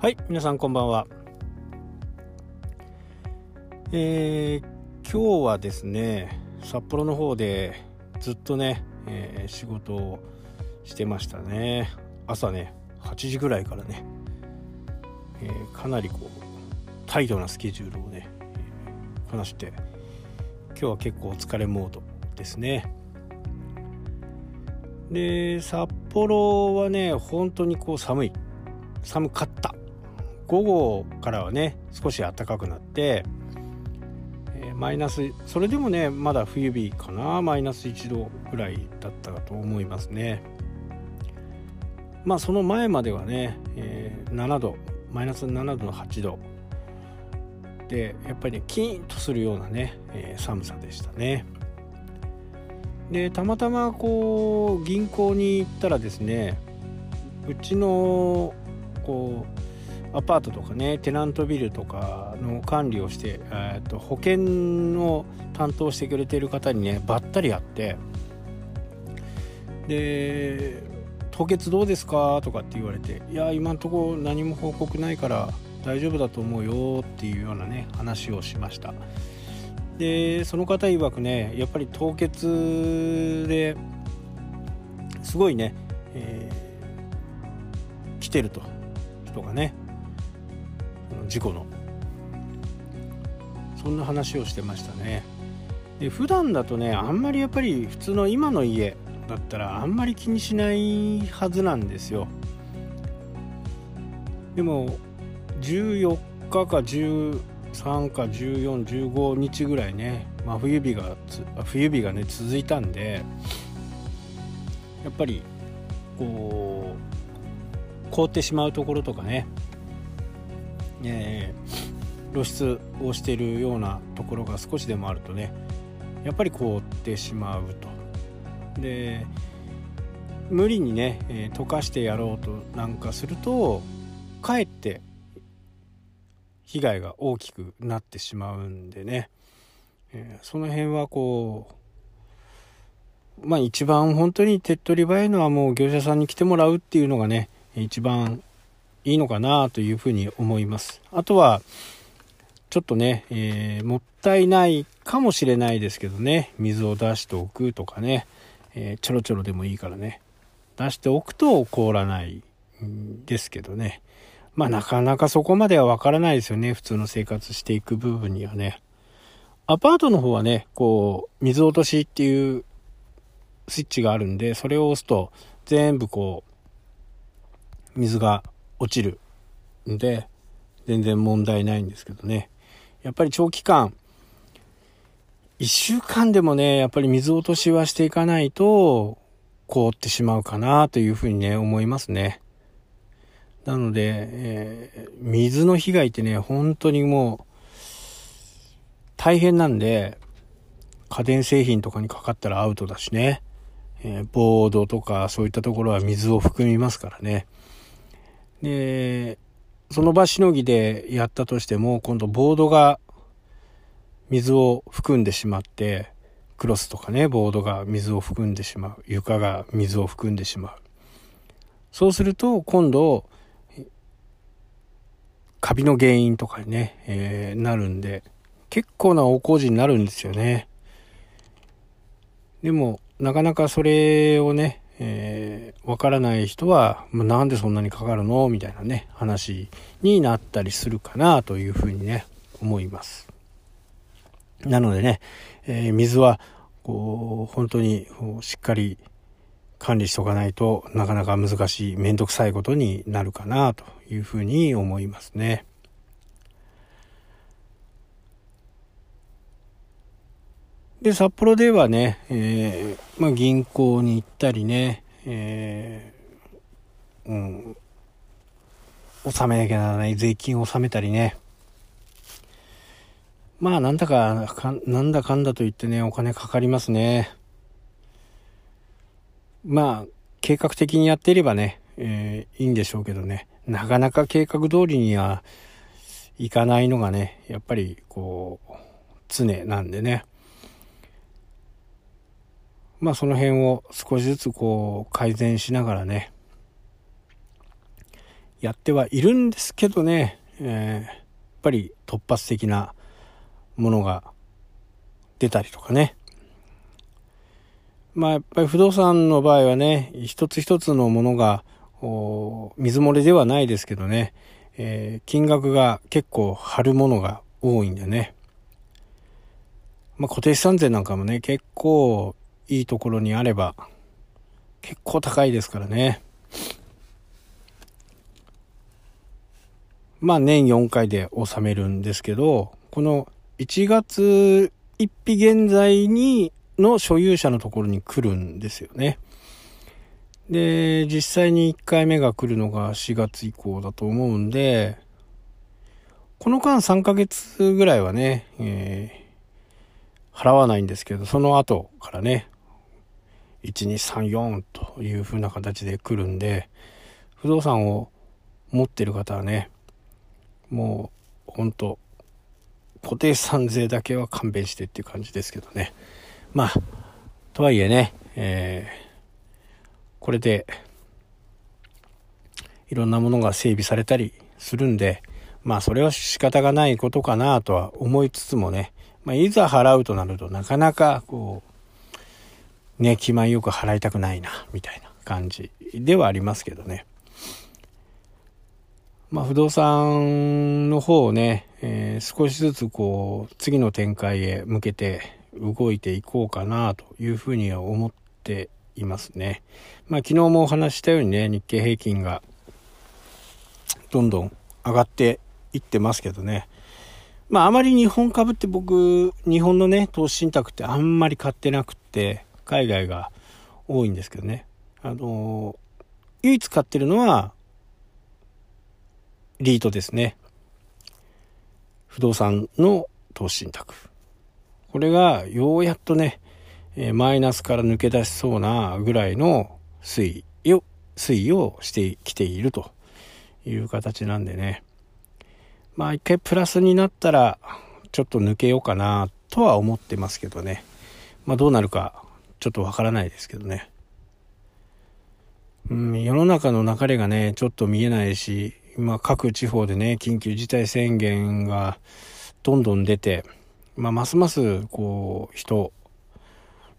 はい皆さんこんばんは。えー、今日はですね札幌の方でずっとね、えー、仕事をしてましたね。朝ね8時ぐらいからね、えー、かなりこうタイトなスケジュールをね、えー、こなして今日は結構お疲れモードですね。で札幌はね本当にこう寒い。寒かった。午後からはね少し暖かくなって、えー、マイナスそれでもねまだ冬日かなマイナス1度ぐらいだったかと思いますね。まあその前まではね、えー、7度マイナス7度の8度。でやっぱりねキーンとするようなね、えー、寒さでしたね。でたまたまこう銀行に行ったらですねうちのこうアパートとかねテナントビルとかの管理をして、えー、と保険を担当してくれてる方にねばったり会ってで「凍結どうですか?」とかって言われて「いや今んとこ何も報告ないから大丈夫だと思うよ」っていうようなね話をしましたでその方曰くねやっぱり凍結ですごいね、えー、来てると人がね事故の。そんな話をしてましたね。で普段だとねあんまりやっぱり普通の今の家だったらあんまり気にしないはずなんですよ。でも14日か13か1415日ぐらいね真冬日が冬日がね続いたんでやっぱりこう凍ってしまうところとかねえー、露出をしてるようなところが少しでもあるとねやっぱり凍ってしまうと。で無理にね、えー、溶かしてやろうとなんかするとかえって被害が大きくなってしまうんでね、えー、その辺はこうまあ一番本当に手っ取り早いのはもう業者さんに来てもらうっていうのがね一番いいのかなというふうに思います。あとは、ちょっとね、えー、もったいないかもしれないですけどね、水を出しておくとかね、えー、ちょろちょろでもいいからね、出しておくと凍らないんですけどね。まあなかなかそこまではわからないですよね、普通の生活していく部分にはね。アパートの方はね、こう、水落としっていうスイッチがあるんで、それを押すと全部こう、水が落ちるんで、全然問題ないんですけどね。やっぱり長期間、1週間でもね、やっぱり水落としはしていかないと、凍ってしまうかなというふうにね、思いますね。なので、えー、水の被害ってね、本当にもう、大変なんで、家電製品とかにかかったらアウトだしね。えー、ボードとかそういったところは水を含みますからね。で、その場しのぎでやったとしても、今度ボードが水を含んでしまって、クロスとかね、ボードが水を含んでしまう。床が水を含んでしまう。そうすると、今度、カビの原因とかにね、えー、なるんで、結構な大工事になるんですよね。でも、なかなかそれをね、えー、わからない人は、まあ、なんでそんなにかかるの？みたいなね、話になったりするかなというふうにね、思います。なのでね、えー、水は、こう、本当にしっかり管理しとかないとなかなか難しい、めんどくさいことになるかなというふうに思いますね。で、札幌ではね、えー、まあ、銀行に行ったりね、えー、うん、納めなきゃならない税金を納めたりね。まあ、なんだか、かなんだかんだと言ってね、お金かかりますね。まあ、計画的にやっていればね、えー、いいんでしょうけどね、なかなか計画通りにはいかないのがね、やっぱり、こう、常なんでね。まあその辺を少しずつこう改善しながらね、やってはいるんですけどね、えー、やっぱり突発的なものが出たりとかね。まあやっぱり不動産の場合はね、一つ一つのものが水漏れではないですけどね、えー、金額が結構張るものが多いんでね。まあ固定資産税なんかもね、結構いいところにあれば結構高いですからね。まあ年4回で納めるんですけど、この1月1日現在にの所有者のところに来るんですよね。で、実際に1回目が来るのが4月以降だと思うんで、この間3ヶ月ぐらいはね、えー、払わないんですけど、その後からね、1234という風な形で来るんで、不動産を持ってる方はね、もう、ほんと、固定資産税だけは勘弁してっていう感じですけどね。まあ、とはいえね、えー、これで、いろんなものが整備されたりするんで、まあそれは仕方がないことかなとは思いつつもね、まあ、いざ払うとなるとなかなかこう、ね、気前よく払いたくないな、みたいな感じではありますけどね。まあ、不動産の方をね、えー、少しずつこう、次の展開へ向けて動いていこうかなというふうには思っていますね。まあ、昨日もお話したようにね、日経平均がどんどん上がっていってますけどね。まあ、あまり日本株って僕、日本のね、投資信託ってあんまり買ってなくって、海外が多いんですけどね。あの唯一買ってるのは、リートですね。不動産の投資信託。これがようやっとね、えマイナスから抜け出しそうなぐらいの推移を、推移をしてきているという形なんでね。まあ一回プラスになったらちょっと抜けようかなとは思ってますけどね。まあどうなるかちょっとわからないですけどね。うん、世の中の流れがね、ちょっと見えないし、今各地方でね、緊急事態宣言がどんどん出て、まあ、ますますこう、人、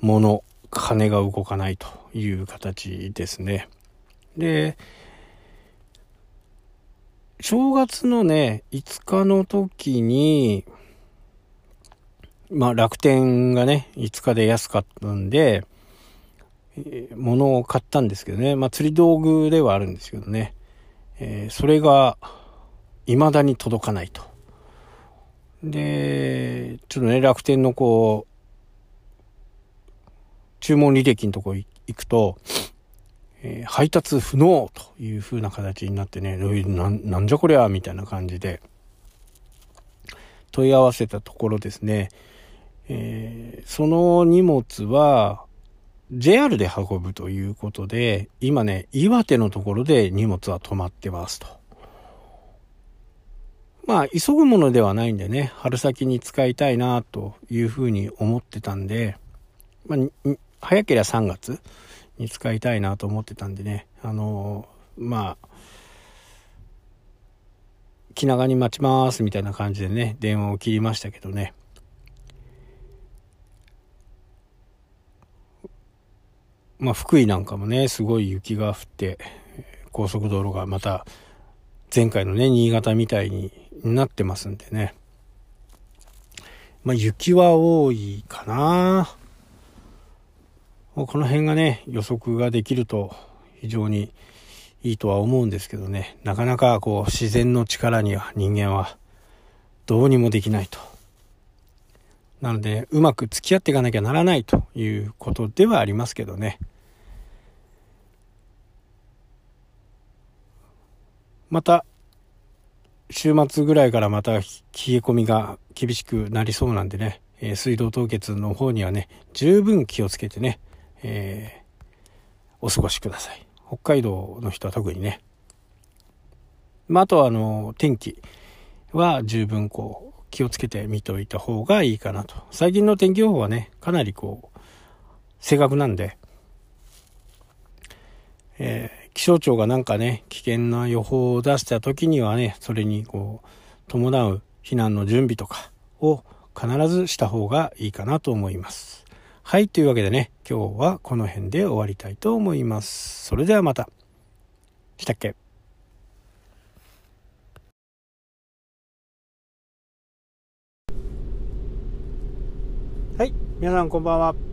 物、金が動かないという形ですね。で、正月のね、5日の時に、まあ楽天がね、5日で安かったんで、物を買ったんですけどね。まあ釣り道具ではあるんですけどね。えー、それが未だに届かないと。で、ちょっとね、楽天のこう、注文履歴のとこ行くと、えー、配達不能という風な形になってね、ななんじゃこりゃみたいな感じで問い合わせたところですね、えー、その荷物は JR で運ぶということで、今ね、岩手のところで荷物は止まってますと。まあ、急ぐものではないんでね、春先に使いたいなというふうに思ってたんで、まあ、早ければ3月に使いたいなと思ってたんでね、あのー、まあ、気長に待ちますみたいな感じでね、電話を切りましたけどね。まあ、福井なんかもね、すごい雪が降って、高速道路がまた、前回のね、新潟みたいになってますんでね。まあ、雪は多いかな。この辺がね、予測ができると非常にいいとは思うんですけどね、なかなかこう自然の力には人間はどうにもできないと。なので、うまく付き合っていかなきゃならないということではありますけどね。また、週末ぐらいからまた冷え込みが厳しくなりそうなんでね、えー、水道凍結の方にはね、十分気をつけてね、えー、お過ごしください。北海道の人は特にね。まあ、あとはあの、天気は十分こう、気をつけて見ておいた方がいいかなと。最近の天気予報はね、かなりこう、正確なんで、えー、気象庁がなんかね、危険な予報を出した時にはね、それにこう、伴う避難の準備とかを必ずした方がいいかなと思います。はい、というわけでね、今日はこの辺で終わりたいと思います。それではまた。したっけ？皆さんこんばんは。